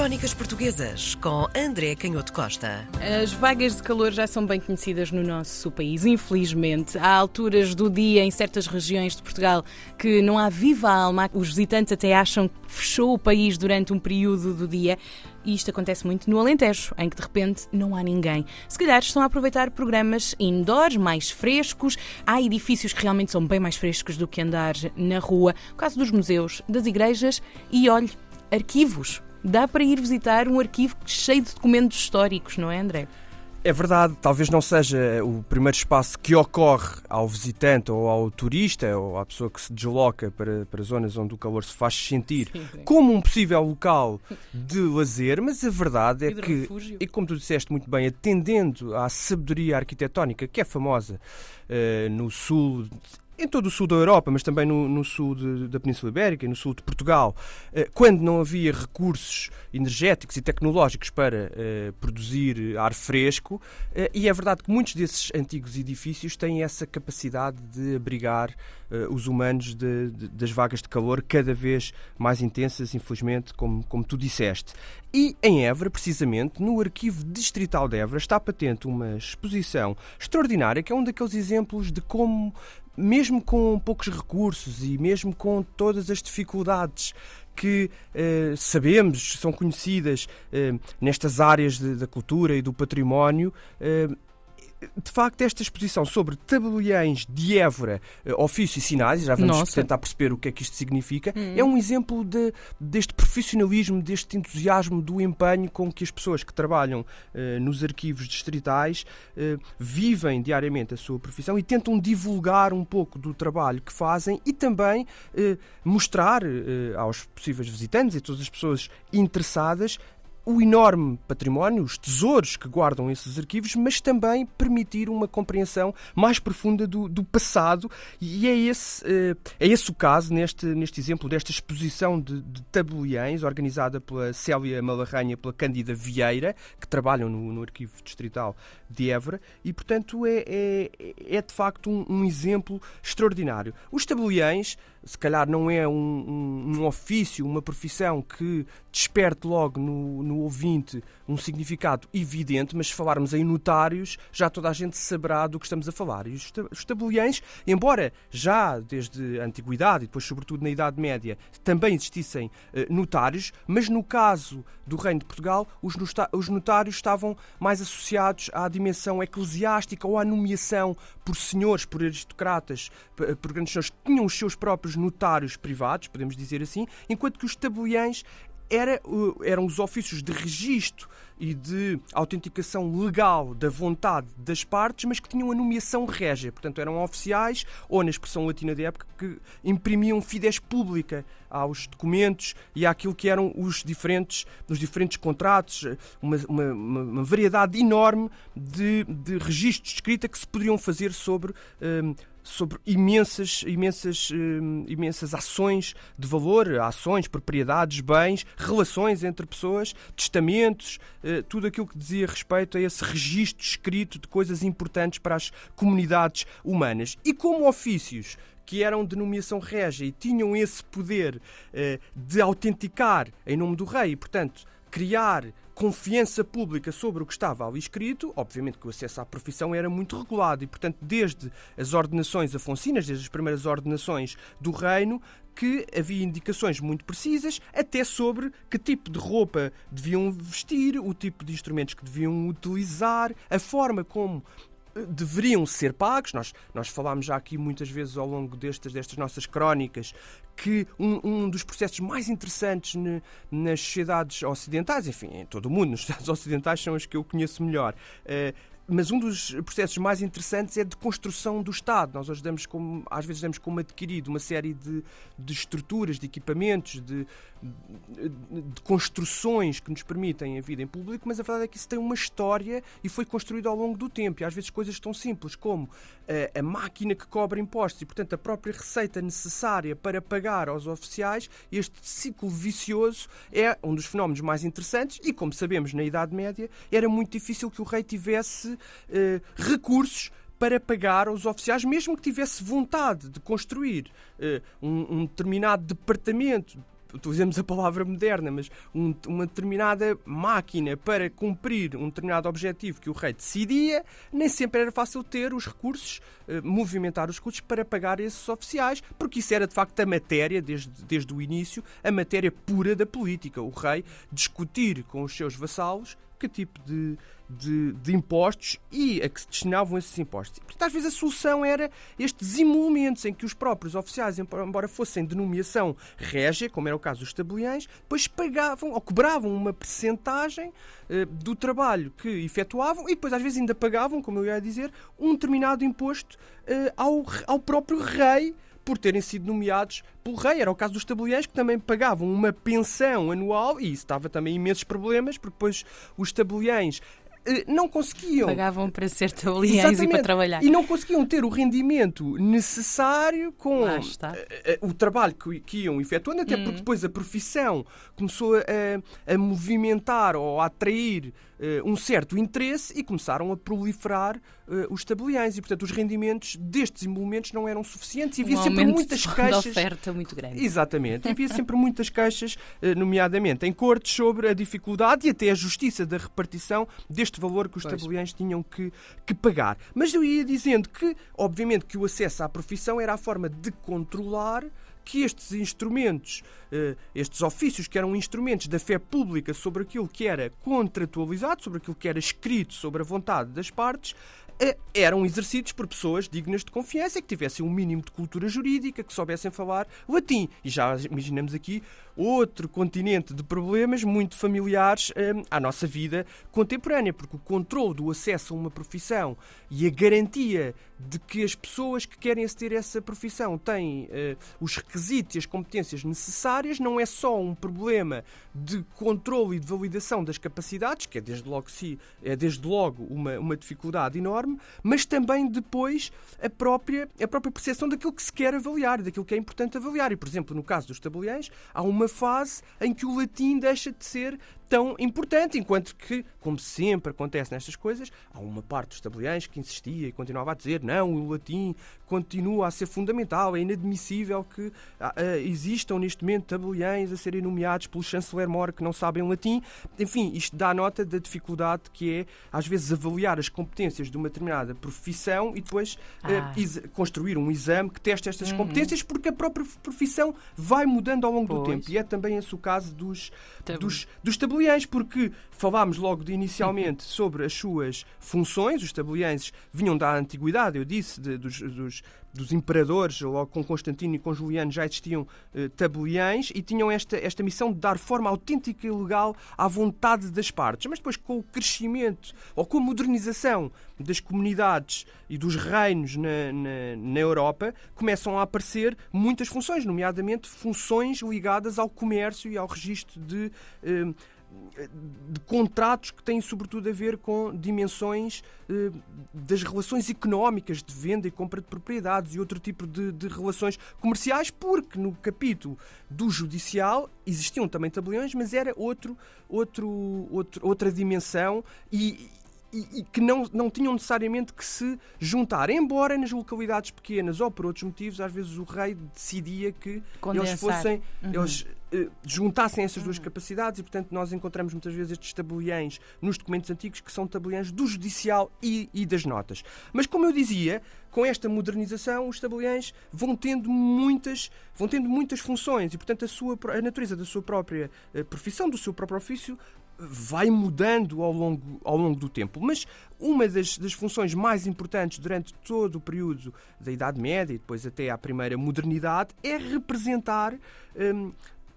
Crónicas Portuguesas com André Canhoto Costa. As vagas de calor já são bem conhecidas no nosso país, infelizmente. Há alturas do dia em certas regiões de Portugal que não há viva alma. Os visitantes até acham que fechou o país durante um período do dia. E isto acontece muito no Alentejo, em que de repente não há ninguém. Se calhar estão a aproveitar programas indoors, mais frescos. Há edifícios que realmente são bem mais frescos do que andar na rua. O caso dos museus, das igrejas e, olhe, arquivos. Dá para ir visitar um arquivo cheio de documentos históricos, não é, André? É verdade, talvez não seja o primeiro espaço que ocorre ao visitante ou ao turista ou à pessoa que se desloca para, para zonas onde o calor se faz sentir sim, sim. como um possível local de lazer, mas a verdade é que, refúgio. e como tu disseste muito bem, atendendo à sabedoria arquitetónica que é famosa uh, no sul em todo o sul da Europa, mas também no, no sul de, da Península Ibérica, no sul de Portugal, eh, quando não havia recursos energéticos e tecnológicos para eh, produzir ar fresco, eh, e é verdade que muitos desses antigos edifícios têm essa capacidade de abrigar os humanos de, de, das vagas de calor cada vez mais intensas, infelizmente, como, como tu disseste. E em Évora, precisamente, no Arquivo Distrital de Évora, está patente uma exposição extraordinária, que é um daqueles exemplos de como mesmo com poucos recursos e mesmo com todas as dificuldades que eh, sabemos, são conhecidas eh, nestas áreas de, da cultura e do património, eh, de facto, esta exposição sobre tabeliões de Évora, eh, ofício e sinais, já vamos Nossa. tentar perceber o que é que isto significa, hum. é um exemplo de, deste profissionalismo, deste entusiasmo, do empenho com que as pessoas que trabalham uh, nos arquivos distritais uh, vivem diariamente a sua profissão e tentam divulgar um pouco do trabalho que fazem e também uh, mostrar aos possíveis visitantes e todas as pessoas interessadas o enorme património, os tesouros que guardam esses arquivos, mas também permitir uma compreensão mais profunda do, do passado. E é esse, eh, é esse o caso neste, neste exemplo desta exposição de, de organizada pela Célia Malarranha e pela Cândida Vieira, que trabalham no, no Arquivo Distrital de Évora, e portanto é, é, é de facto um, um exemplo extraordinário. Os tabeliões se calhar não é um, um, um, ofício, uma profissão que desperte logo no, no ouvinte um significado evidente, mas se falarmos em notários, já toda a gente saberá do que estamos a falar. E os tabeliães, embora já desde a Antiguidade e depois, sobretudo, na Idade Média, também existissem eh, notários, mas no caso do Reino de Portugal, os, os notários estavam mais associados à dimensão eclesiástica ou à nomeação por senhores, por aristocratas, por grandes senhores, que tinham os seus próprios notários privados, podemos dizer assim, enquanto que os tabeliães era, eram os ofícios de registro e de autenticação legal da vontade das partes, mas que tinham a nomeação régia. Portanto, eram oficiais, ou na expressão latina da época, que imprimiam fides pública aos documentos e àquilo que eram os diferentes, os diferentes contratos, uma, uma, uma variedade enorme de, de registros de escrita que se poderiam fazer sobre. Um, sobre imensas, imensas, hum, imensas ações de valor, ações, propriedades, bens, relações entre pessoas, testamentos, eh, tudo aquilo que dizia respeito a esse registro escrito de coisas importantes para as comunidades humanas. E como ofícios que eram de nomeação régia e tinham esse poder eh, de autenticar em nome do rei, e, portanto, criar confiança pública sobre o que estava ali escrito, obviamente que o acesso à profissão era muito regulado e, portanto, desde as ordenações afoncinas, desde as primeiras ordenações do reino, que havia indicações muito precisas, até sobre que tipo de roupa deviam vestir, o tipo de instrumentos que deviam utilizar, a forma como deveriam ser pagos. Nós, nós falámos já aqui muitas vezes ao longo destas, destas nossas crónicas que um, um dos processos mais interessantes ne, nas sociedades ocidentais, enfim, em todo o mundo, nas sociedades ocidentais são as que eu conheço melhor, uh, mas um dos processos mais interessantes é de construção do Estado. Nós hoje damos como, às vezes damos como adquirido uma série de, de estruturas, de equipamentos, de, de, construções que nos permitem a vida em público, mas a verdade é que isso tem uma história e foi construído ao longo do tempo. E às vezes coisas tão simples como a, a máquina que cobra impostos e, portanto, a própria receita necessária para pagar aos oficiais, este ciclo vicioso é um dos fenómenos mais interessantes e, como sabemos, na Idade Média era muito difícil que o rei tivesse eh, recursos para pagar aos oficiais, mesmo que tivesse vontade de construir eh, um, um determinado departamento utilizamos a palavra moderna, mas um, uma determinada máquina para cumprir um determinado objetivo que o rei decidia, nem sempre era fácil ter os recursos, eh, movimentar os recursos para pagar esses oficiais, porque isso era de facto a matéria, desde, desde o início, a matéria pura da política. O rei discutir com os seus vassalos que tipo de, de, de, impostos e a que se destinavam esses impostos. E, portanto, às vezes a solução era estes emolumentos em que os próprios oficiais, embora fossem de nomeação régia, como era o caso dos tabeliães, depois pagavam ou cobravam uma percentagem uh, do trabalho que efetuavam e depois às vezes ainda pagavam, como eu ia dizer, um determinado imposto uh, ao, ao próprio rei por terem sido nomeados pelo rei. Era o caso dos tabeliães que também pagavam uma pensão anual e isso estava também imensos problemas, porque depois os tabeliães não conseguiam. Pagavam para ser tabeliães e para trabalhar. E não conseguiam ter o rendimento necessário com uh, uh, o trabalho que, que, iam efetuando, até hum. porque depois a profissão começou a, a movimentar ou a atrair uh, um certo interesse e começaram a proliferar os tabeliães. E, portanto, os rendimentos destes emolumentos não eram suficientes e havia um sempre muitas queixas. oferta muito grande. Exatamente. havia sempre muitas queixas, nomeadamente em cortes, sobre a dificuldade e até a justiça da repartição deste este valor que os pois. tinham que, que pagar. Mas eu ia dizendo que, obviamente, que o acesso à profissão era a forma de controlar que estes instrumentos, eh, estes ofícios que eram instrumentos da fé pública sobre aquilo que era contratualizado, sobre aquilo que era escrito sobre a vontade das partes, eram exercidos por pessoas dignas de confiança, que tivessem um mínimo de cultura jurídica, que soubessem falar latim. E já imaginamos aqui outro continente de problemas muito familiares hum, à nossa vida contemporânea, porque o controle do acesso a uma profissão e a garantia de que as pessoas que querem aceder a essa profissão têm uh, os requisitos e as competências necessárias não é só um problema de controle e de validação das capacidades, que é desde logo, é desde logo uma, uma dificuldade enorme, mas também depois a própria, a própria percepção daquilo que se quer avaliar, daquilo que é importante avaliar. E, por exemplo, no caso dos tabeliães, há uma fase em que o latim deixa de ser tão importante, enquanto que, como sempre acontece nestas coisas, há uma parte dos tabeliães que insistia e continuava a dizer não, o latim continua a ser fundamental, é inadmissível que uh, existam neste momento tabeliães a serem nomeados pelo chanceler Mor que não sabem latim. Enfim, isto dá nota da dificuldade que é, às vezes, avaliar as competências de uma determinada profissão e depois uh, construir um exame que teste estas uhum. competências, porque a própria profissão vai mudando ao longo pois. do tempo. E é também esse o caso dos, dos, dos tabeliães tabeliães, porque falámos logo de inicialmente sobre as suas funções. Os tabeliães vinham da antiguidade, eu disse, de, dos, dos, dos, imperadores, logo com Constantino e com Juliano já existiam eh, tabeliães e tinham esta, esta missão de dar forma autêntica e legal à vontade das partes. Mas depois, com o crescimento ou com a modernização das comunidades e dos reinos na, na, na Europa, começam a aparecer muitas funções, nomeadamente funções ligadas ao comércio e ao registro de. Eh, de contratos que têm sobretudo a ver com dimensões eh, das relações económicas de venda e compra de propriedades e outro tipo de, de, relações comerciais, porque no capítulo do judicial existiam também tabeliões, mas era outro, outro, outro outra dimensão e, e, e, que não, não tinham necessariamente que se juntar. Embora nas localidades pequenas ou por outros motivos, às vezes o rei decidia que Condensar. eles fossem. Uhum. Eles, eh, juntassem essas duas capacidades e, portanto, nós encontramos muitas vezes estes tabeliães nos documentos antigos que são tabeliães do judicial e, e, das notas. Mas, como eu dizia, com esta modernização, os tabeliães vão tendo muitas, vão tendo muitas funções e, portanto, a, sua, a natureza da sua própria eh, profissão, do seu próprio ofício, vai mudando ao longo, ao longo do tempo. Mas uma das, das, funções mais importantes durante todo o período da Idade Média e depois até à primeira modernidade é representar hum,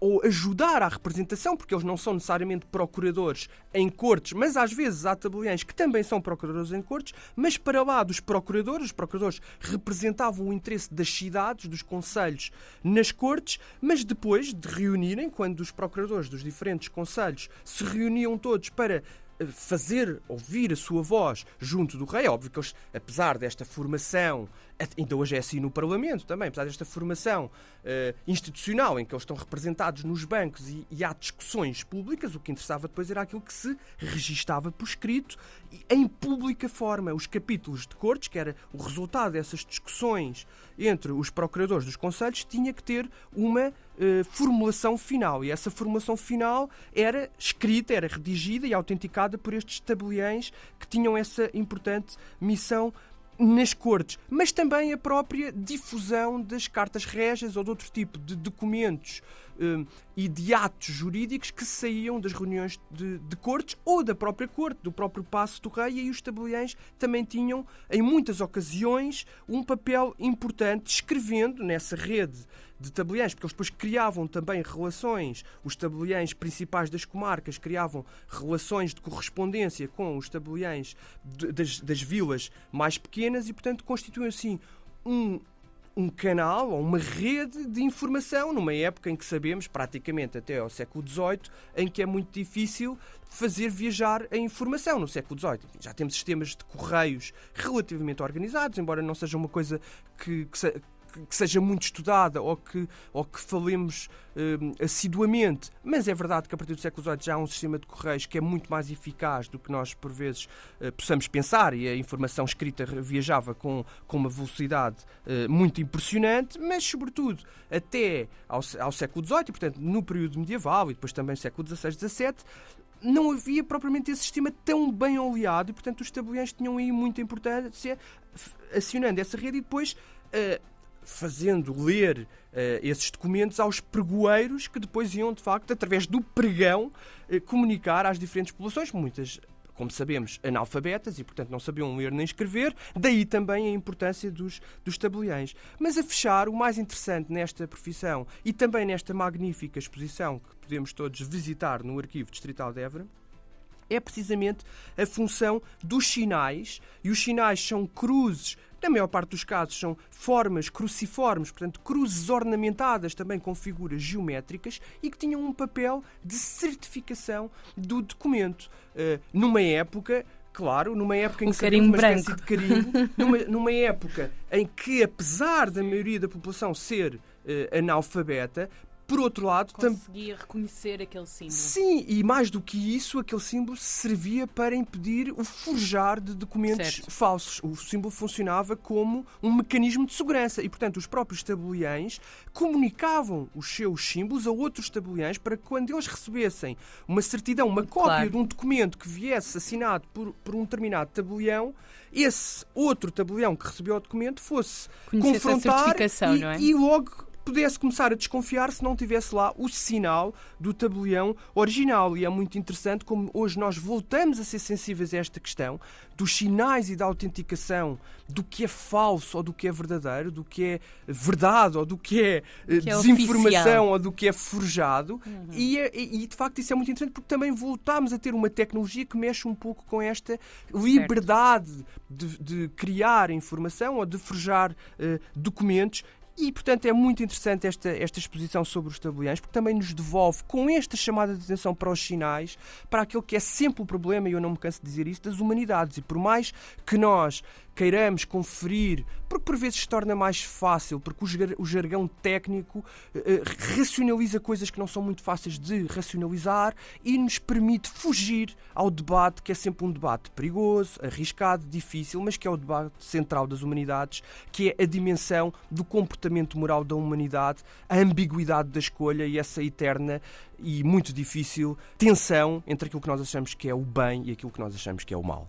ou ajudar à representação, porque eles não são necessariamente procuradores em cortes, mas às vezes há tabeliães que também são procuradores em cortes, mas para lá dos procuradores, os procuradores representavam o interesse das cidades, dos conselhos nas cortes, mas depois de reunirem, quando os procuradores dos diferentes conselhos se reuniam todos para eh, fazer ouvir a sua voz junto do rei. Óbvio que eles, apesar desta formação ainda hoje é assim no Parlamento também, apesar desta formação uh, institucional em que eles estão representados nos bancos e, e, há discussões públicas, o que interessava depois era aquilo que se registava por escrito e em pública forma. Os capítulos de cortes, que era o resultado dessas discussões entre os procuradores dos conselhos, tinha que ter uma uh, formulação final e essa formulação final era escrita, era redigida e autenticada por estes tabeliães que tinham essa importante missão nas cortes, mas também a própria difusão das cartas régias ou de outro tipo de documentos e de atos jurídicos que saíam das reuniões de, de, cortes ou da própria corte, do próprio passo do rei, e os tabeliães também tinham, em muitas ocasiões, um papel importante, escrevendo nessa rede de tabeliães, porque eles depois criavam também relações, os tabeliães principais das comarcas criavam relações de correspondência com os tabeliães das, das vilas mais pequenas e, portanto, constituem assim um, um canal ou uma rede de informação numa época em que sabemos, praticamente até ao século XVIII, em que é muito difícil fazer viajar a informação no século XVIII. Já temos sistemas de correios relativamente organizados, embora não seja uma coisa que, que que, seja muito estudada ou que, ou que falemos uh, assiduamente, mas é verdade que a partir do século XVIII já há um sistema de correios que é muito mais eficaz do que nós, por vezes, uh, possamos pensar. E a informação escrita viajava com, com uma velocidade uh, muito impressionante, mas, sobretudo, até ao, ao século XVIII, e, portanto, no período medieval e depois também século XVI, XVII, não havia propriamente esse sistema tão bem oleado e, portanto, os tabeliões tinham aí muita importância acionando essa rede e depois uh, fazendo ler uh, esses documentos aos pregoeiros que depois iam, de facto, através do pregão, uh, comunicar às diferentes populações, muitas como sabemos, analfabetas e, portanto, não sabiam ler nem escrever, daí também a importância dos, dos tabeliães. Mas a fechar, o mais interessante nesta profissão e também nesta magnífica exposição que podemos todos visitar no Arquivo Distrital de Évora, é precisamente a função dos sinais, e os sinais são cruzes na maior parte dos casos são formas cruciformes, portanto, cruzes ornamentadas também com figuras geométricas e que tinham um papel de certificação do documento. Uh, numa época Claro, numa época em que um uma branco. espécie de carimbo, numa, numa época em que, apesar da maioria da população ser uh, analfabeta, por outro lado, conseguia tam... reconhecer aquele símbolo. Sim, e mais do que isso, aquele símbolo servia para impedir o forjar de documentos certo. falsos. O símbolo funcionava como um mecanismo de segurança e, portanto, os próprios tabeliães comunicavam os seus símbolos a outros tabeliães para que, quando eles recebessem uma certidão, uma cópia claro. de um documento que viesse assinado por, por um determinado tabelião, esse outro tabelião que recebeu o documento fosse Conhecesse confrontar e, é? e logo pudesse começar a desconfiar se não tivesse lá o sinal do tabelião original. E é muito interessante como hoje nós voltamos a ser sensíveis a esta questão dos sinais e da autenticação do que é falso ou do que é verdadeiro, do que é verdade ou do que é, eh, que é desinformação é ou do que é forjado. Uhum. E, é, e, de facto isso é muito interessante porque também voltamos a ter uma tecnologia que mexe um pouco com esta liberdade de, de, criar informação ou de forjar uh, documentos e, portanto, é muito interessante esta, esta exposição sobre os tabeliães, porque também nos devolve, com esta chamada de atenção para os sinais, para aquilo que é sempre o problema, e eu não me canso de dizer isso, das humanidades. E por mais que nós queiramos conferir, porque por vezes se torna mais fácil, porque o jargão técnico eh, racionaliza coisas que não são muito fáceis de racionalizar e nos permite fugir ao debate, que é sempre um debate perigoso, arriscado, difícil, mas que é o debate central das humanidades, que é a dimensão do comportamento moral da humanidade, a ambiguidade da escolha e essa eterna e muito difícil tensão entre aquilo que nós achamos que é o bem e aquilo que nós achamos que é o mal.